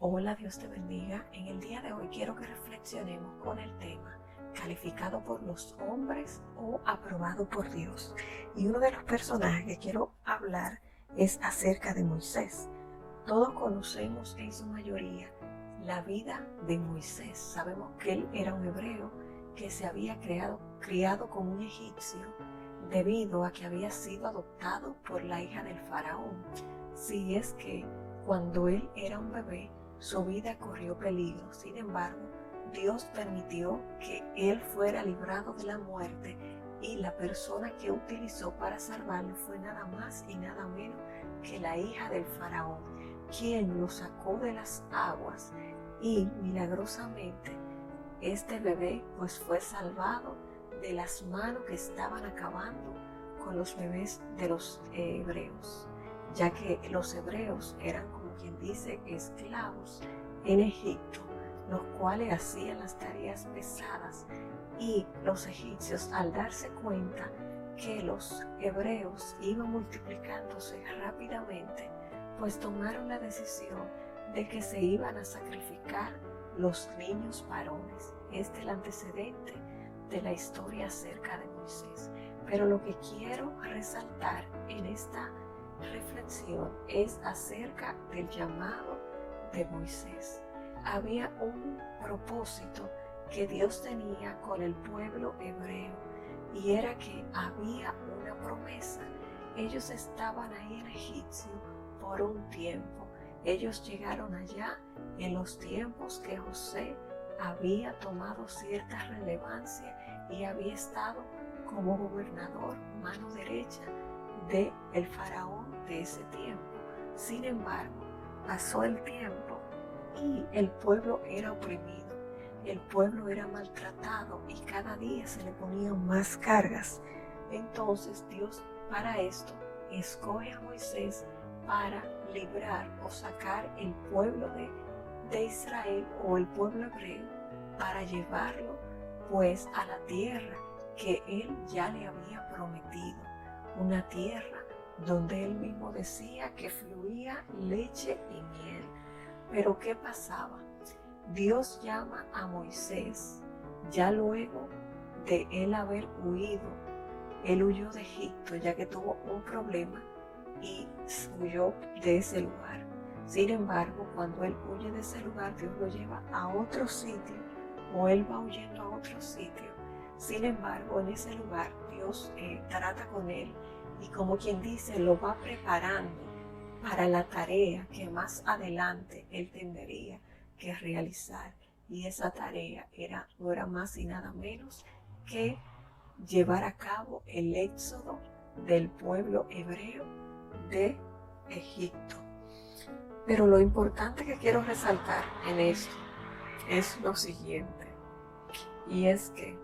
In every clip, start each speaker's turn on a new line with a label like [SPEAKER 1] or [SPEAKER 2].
[SPEAKER 1] Hola, Dios te bendiga. En el día de hoy quiero que reflexionemos con el tema calificado por los hombres o aprobado por Dios. Y uno de los personajes que quiero hablar es acerca de Moisés. Todos conocemos en su mayoría la vida de Moisés. Sabemos que él era un hebreo que se había creado, criado como un egipcio debido a que había sido adoptado por la hija del faraón. Si es que cuando él era un bebé, su vida corrió peligro. Sin embargo, Dios permitió que él fuera librado de la muerte y la persona que utilizó para salvarlo fue nada más y nada menos que la hija del faraón, quien lo sacó de las aguas y milagrosamente este bebé pues fue salvado de las manos que estaban acabando con los bebés de los hebreos, ya que los hebreos eran quien dice esclavos en Egipto, los cuales hacían las tareas pesadas y los egipcios al darse cuenta que los hebreos iban multiplicándose rápidamente, pues tomaron la decisión de que se iban a sacrificar los niños varones. Este es el antecedente de la historia acerca de Moisés. Pero lo que quiero resaltar en esta reflexión es acerca del llamado de Moisés. Había un propósito que Dios tenía con el pueblo hebreo y era que había una promesa. Ellos estaban ahí en Egipcio por un tiempo. Ellos llegaron allá en los tiempos que José había tomado cierta relevancia y había estado como gobernador, mano derecha de el faraón de ese tiempo. Sin embargo, pasó el tiempo y el pueblo era oprimido, el pueblo era maltratado y cada día se le ponían más cargas. Entonces Dios para esto escoge a Moisés para librar o sacar el pueblo de, de Israel o el pueblo hebreo para llevarlo pues a la tierra que él ya le había prometido una tierra donde él mismo decía que fluía leche y miel. Pero ¿qué pasaba? Dios llama a Moisés ya luego de él haber huido. Él huyó de Egipto ya que tuvo un problema y huyó de ese lugar. Sin embargo, cuando él huye de ese lugar, Dios lo lleva a otro sitio o él va huyendo a otro sitio. Sin embargo, en ese lugar Dios eh, trata con él y como quien dice, lo va preparando para la tarea que más adelante él tendría que realizar. Y esa tarea era, no era más y nada menos que llevar a cabo el éxodo del pueblo hebreo de Egipto. Pero lo importante que quiero resaltar en esto es lo siguiente, y es que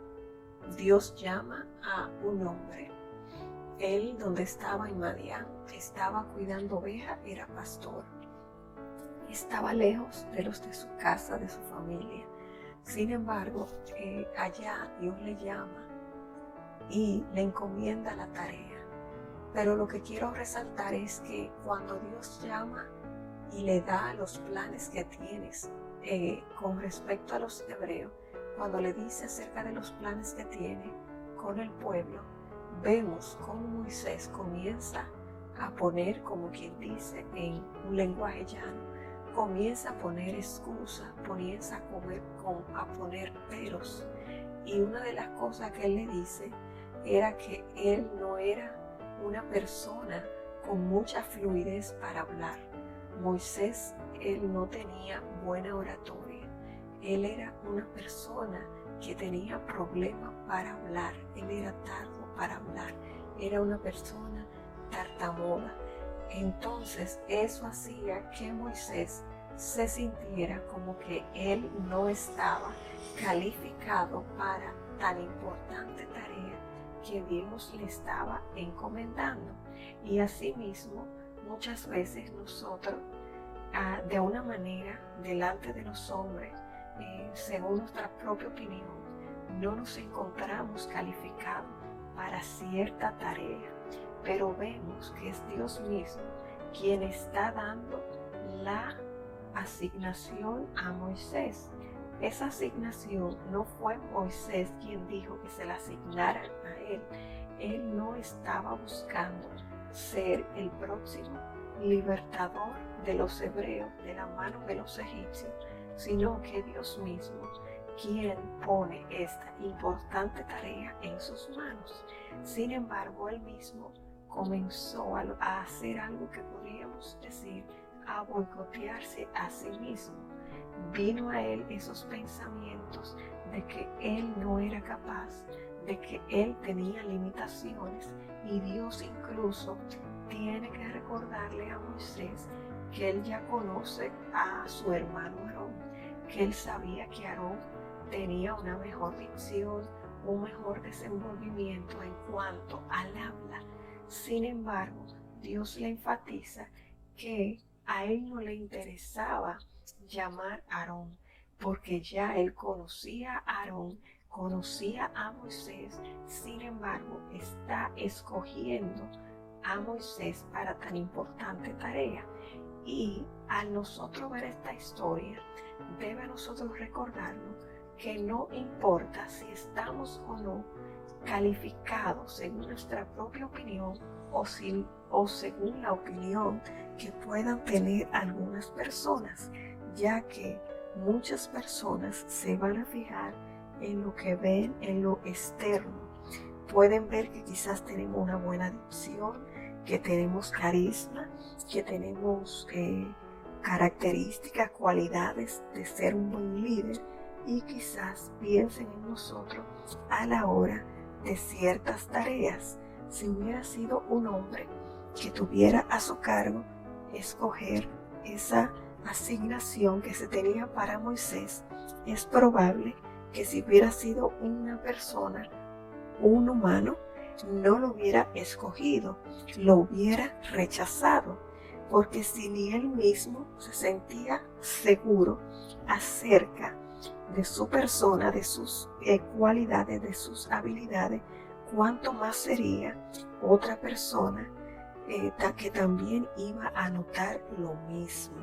[SPEAKER 1] Dios llama a un hombre él, donde estaba en Madián, estaba cuidando ovejas, era pastor. Estaba lejos de los de su casa, de su familia. Sin embargo, eh, allá Dios le llama y le encomienda la tarea. Pero lo que quiero resaltar es que cuando Dios llama y le da los planes que tienes eh, con respecto a los hebreos, cuando le dice acerca de los planes que tiene con el pueblo, vemos cómo Moisés comienza a poner, como quien dice, en un lenguaje llano, comienza a poner excusas, comienza a, comer, a poner peros. Y una de las cosas que él le dice era que él no era una persona con mucha fluidez para hablar. Moisés, él no tenía buena oratoria. Él era una persona que tenía problemas para hablar. Él era tardo para hablar. Era una persona tartamuda. Entonces eso hacía que Moisés se sintiera como que él no estaba calificado para tan importante tarea que Dios le estaba encomendando. Y asimismo, muchas veces nosotros, ah, de una manera, delante de los hombres, eh, según nuestra propia opinión, no nos encontramos calificados para cierta tarea, pero vemos que es Dios mismo quien está dando la asignación a Moisés. Esa asignación no fue Moisés quien dijo que se la asignara a él. Él no estaba buscando ser el próximo libertador de los hebreos de la mano de los egipcios, sino que Dios mismo quien pone esta importante tarea en sus manos. Sin embargo, él mismo comenzó a, hacer algo que podríamos decir a boicotearse a sí mismo. Vino a él esos pensamientos de que él no era capaz, de que él tenía limitaciones y Dios incluso tiene que recordarle a Moisés que él ya conoce a su hermano Aarón, que él sabía que Aarón tenía una mejor dicción, un mejor desenvolvimiento en cuanto al habla. Sin embargo, Dios le enfatiza que a él no le interesaba llamar a Aarón, porque ya él conocía a Aarón, conocía a Moisés, sin embargo, está escogiendo a Moisés para tan importante tarea. Y al nosotros ver esta historia, debe a nosotros recordarnos que no importa si estamos o no calificados según nuestra propia opinión o, o según la opinión que puedan tener algunas personas, ya que muchas personas se van a fijar en lo que ven en lo externo. Pueden ver que quizás tenemos una buena dicción, que tenemos carisma, que tenemos eh, características, cualidades de ser un buen líder y quizás piensen en nosotros a la hora de ciertas tareas. Si hubiera sido un hombre que tuviera a su cargo escoger esa asignación que se tenía para Moisés, es probable que si hubiera sido una persona, un humano, no lo hubiera escogido, lo hubiera rechazado, porque si ni él mismo se sentía seguro acerca de su persona, de sus eh, cualidades, de sus habilidades, cuánto más sería otra persona eh, que también iba a notar lo mismo.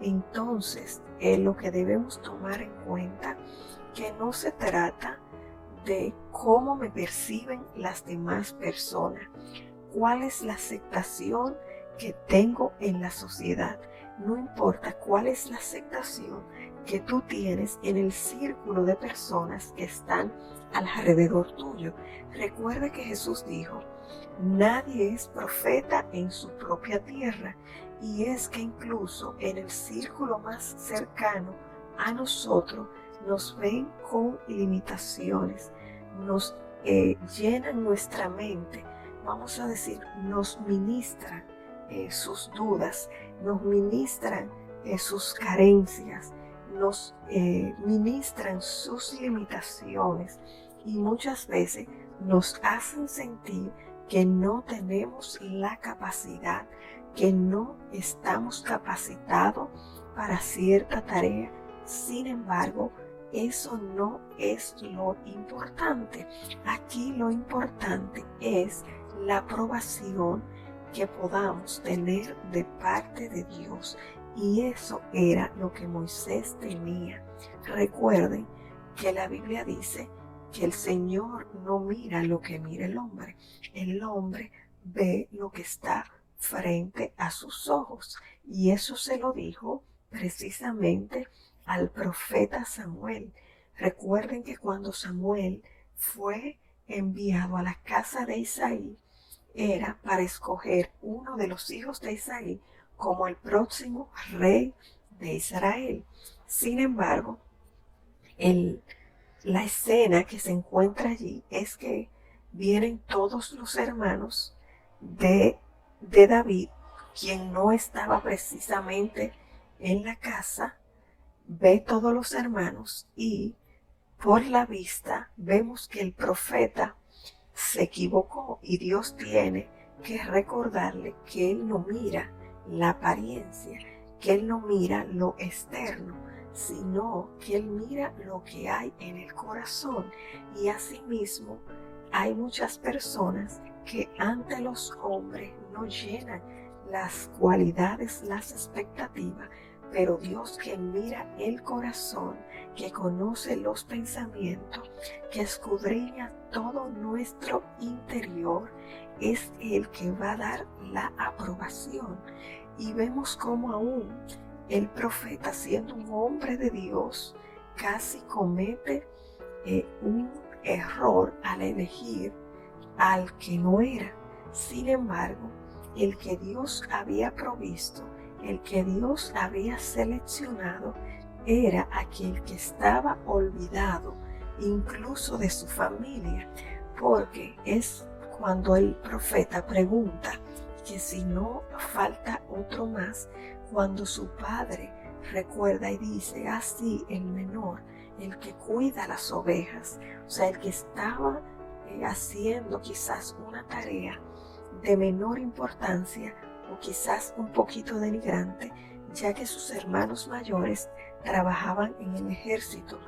[SPEAKER 1] Entonces, es lo que debemos tomar en cuenta que no se trata de cómo me perciben las demás personas, cuál es la aceptación que tengo en la sociedad. No importa cuál es la aceptación que tú tienes en el círculo de personas que están alrededor tuyo. Recuerda que Jesús dijo, nadie es profeta en su propia tierra y es que incluso en el círculo más cercano a nosotros nos ven con limitaciones, nos eh, llenan nuestra mente, vamos a decir, nos ministran eh, sus dudas, nos ministran eh, sus carencias, nos ministran sus limitaciones y muchas veces nos hacen sentir que no tenemos la capacidad, que no estamos capacitados para cierta tarea. Sin embargo, eso no es lo importante. Aquí lo importante es la aprobación que podamos tener de parte de Dios. Y eso era lo que Moisés tenía. Recuerden que la Biblia dice que el Señor no mira lo que mira el hombre. El hombre ve lo que está frente a sus ojos. Y eso se lo dijo precisamente al profeta Samuel. Recuerden que cuando Samuel fue enviado a la casa de Isaí, era para escoger uno de los hijos de Isaí como el próximo rey de Israel. Sin embargo, la escena que se encuentra allí es que vienen todos los hermanos de, de David, quien no estaba precisamente en la casa, ve todos los hermanos y por la vista vemos que el profeta se equivocó y Dios tiene que recordarle que Él no mira la apariencia, que Él no mira lo externo, sino que Él mira lo que hay en el corazón. Y asimismo hay muchas personas que ante los hombres no llenan las cualidades, las expectativas, pero Dios que mira el corazón, que conoce los pensamientos, que escudriña todo nuestro interior, es el que va a dar la aprobación. Y vemos como aún el profeta, siendo un hombre de Dios, casi comete eh, un error al elegir al que no era. Sin embargo, el que Dios había provisto, el que Dios había seleccionado, era aquel que estaba olvidado incluso de su familia, porque es cuando el profeta pregunta que si no falta otro más, cuando su padre recuerda y dice, así el menor, el que cuida las ovejas, o sea, el que estaba eh, haciendo quizás una tarea de menor importancia o quizás un poquito denigrante, ya que sus hermanos mayores trabajaban en el ejército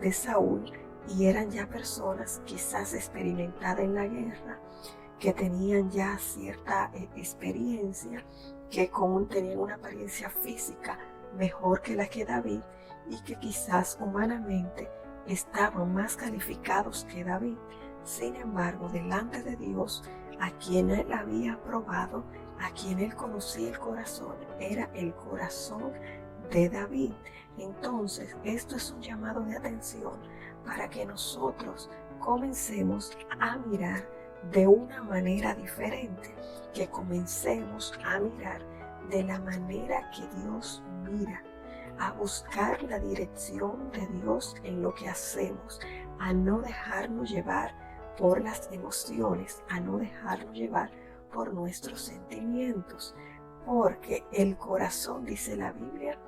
[SPEAKER 1] de Saúl y eran ya personas quizás experimentadas en la guerra, que tenían ya cierta eh, experiencia, que con, tenían una apariencia física mejor que la que David y que quizás humanamente estaban más calificados que David. Sin embargo, delante de Dios, a quien él había probado, a quien él conocía el corazón, era el corazón de David. Entonces, esto es un llamado de atención para que nosotros comencemos a mirar de una manera diferente, que comencemos a mirar de la manera que Dios mira, a buscar la dirección de Dios en lo que hacemos, a no dejarnos llevar por las emociones, a no dejarnos llevar por nuestros sentimientos, porque el corazón, dice la Biblia,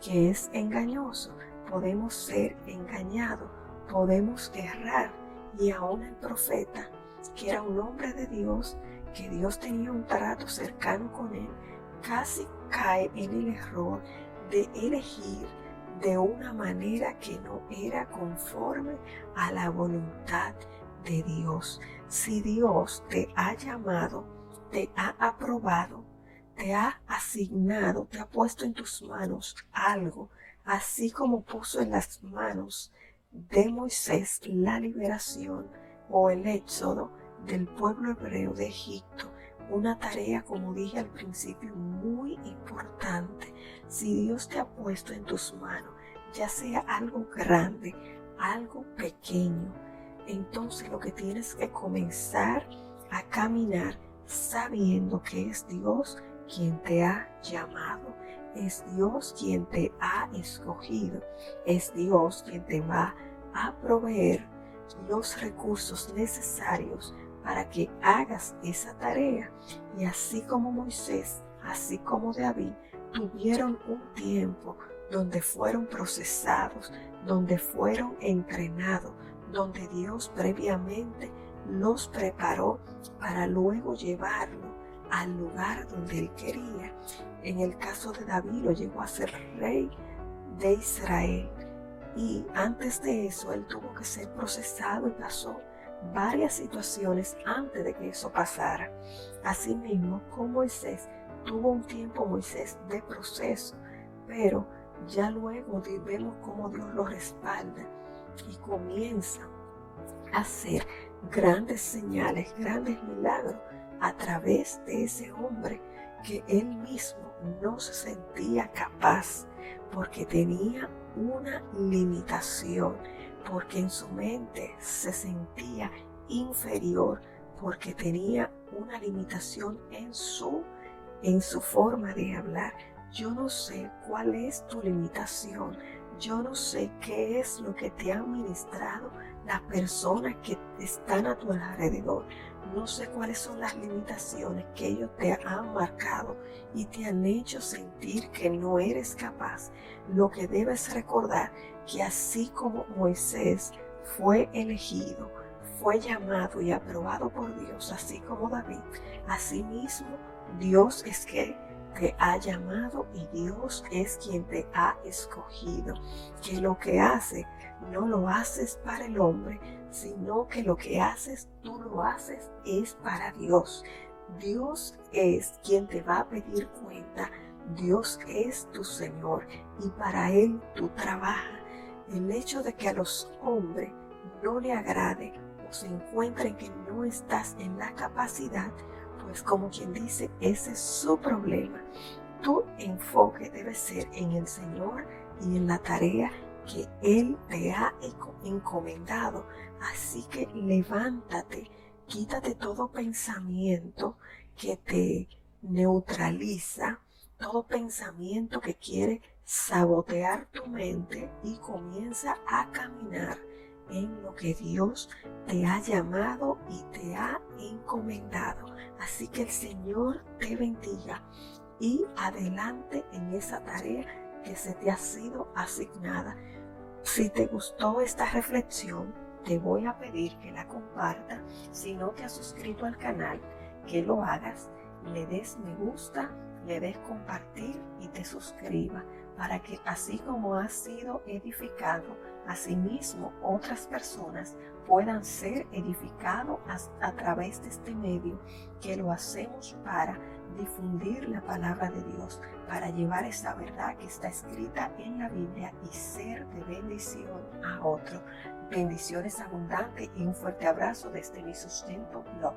[SPEAKER 1] que es engañoso, podemos ser engañados, podemos errar, y aún el profeta, que era un hombre de Dios, que Dios tenía un trato cercano con él, casi cae en el error de elegir de una manera que no era conforme a la voluntad de Dios. Si Dios te ha llamado, te ha aprobado, te ha asignado, te ha puesto en tus manos algo, así como puso en las manos de Moisés la liberación o el éxodo del pueblo hebreo de Egipto, una tarea, como dije al principio, muy importante. Si Dios te ha puesto en tus manos, ya sea algo grande, algo pequeño, entonces lo que tienes que comenzar a caminar sabiendo que es Dios quien te ha llamado, es Dios quien te ha escogido, es Dios quien te va a proveer los recursos necesarios para que hagas esa tarea. Y así como Moisés, así como David, tuvieron un tiempo donde fueron procesados, donde fueron entrenados, donde Dios previamente los preparó para luego llevarlo al lugar donde él quería. En el caso de David lo llevó a ser rey de Israel. Y antes de eso él tuvo que ser procesado y pasó varias situaciones antes de que eso pasara. Asimismo, con Moisés, tuvo un tiempo Moisés de proceso, pero ya luego vemos cómo Dios lo respalda y comienza a hacer grandes señales, grandes milagros a través de ese hombre que él mismo no se sentía capaz porque tenía una limitación porque en su mente se sentía inferior, porque tenía una limitación en su, en su forma de hablar. Yo no sé cuál es tu limitación. Yo no sé qué es lo que te han ministrado las personas que están a tu alrededor. No sé cuáles son las limitaciones que ellos te han marcado y te han hecho sentir que no eres capaz. Lo que debes recordar que así como Moisés fue elegido, fue llamado y aprobado por Dios, así como David, asimismo Dios es que te ha llamado y Dios es quien te ha escogido. Que lo que hace no lo haces para el hombre, sino que lo que haces, tú lo haces es para Dios. Dios es quien te va a pedir cuenta Dios es tu Señor y para Él tú trabajas. El hecho de que a los hombres no le agrade o se encuentren que no estás en la capacidad, pues como quien dice, ese es su problema. Tu enfoque debe ser en el Señor y en la tarea que Él te ha encomendado. Así que levántate, quítate todo pensamiento que te neutraliza, todo pensamiento que quiere sabotear tu mente y comienza a caminar en lo que Dios te ha llamado y te ha encomendado. Así que el Señor te bendiga y adelante en esa tarea que se te ha sido asignada. Si te gustó esta reflexión, te voy a pedir que la compartas. Si no te has suscrito al canal, que lo hagas, le des me gusta, le des compartir y te suscriba para que así como has sido edificado, asimismo otras personas puedan ser edificados a, través de este medio que lo hacemos para difundir la palabra de Dios, para llevar esa verdad que está escrita en la Biblia y ser de bendición a otro. Bendiciones abundantes y un fuerte abrazo desde mi sustento blog.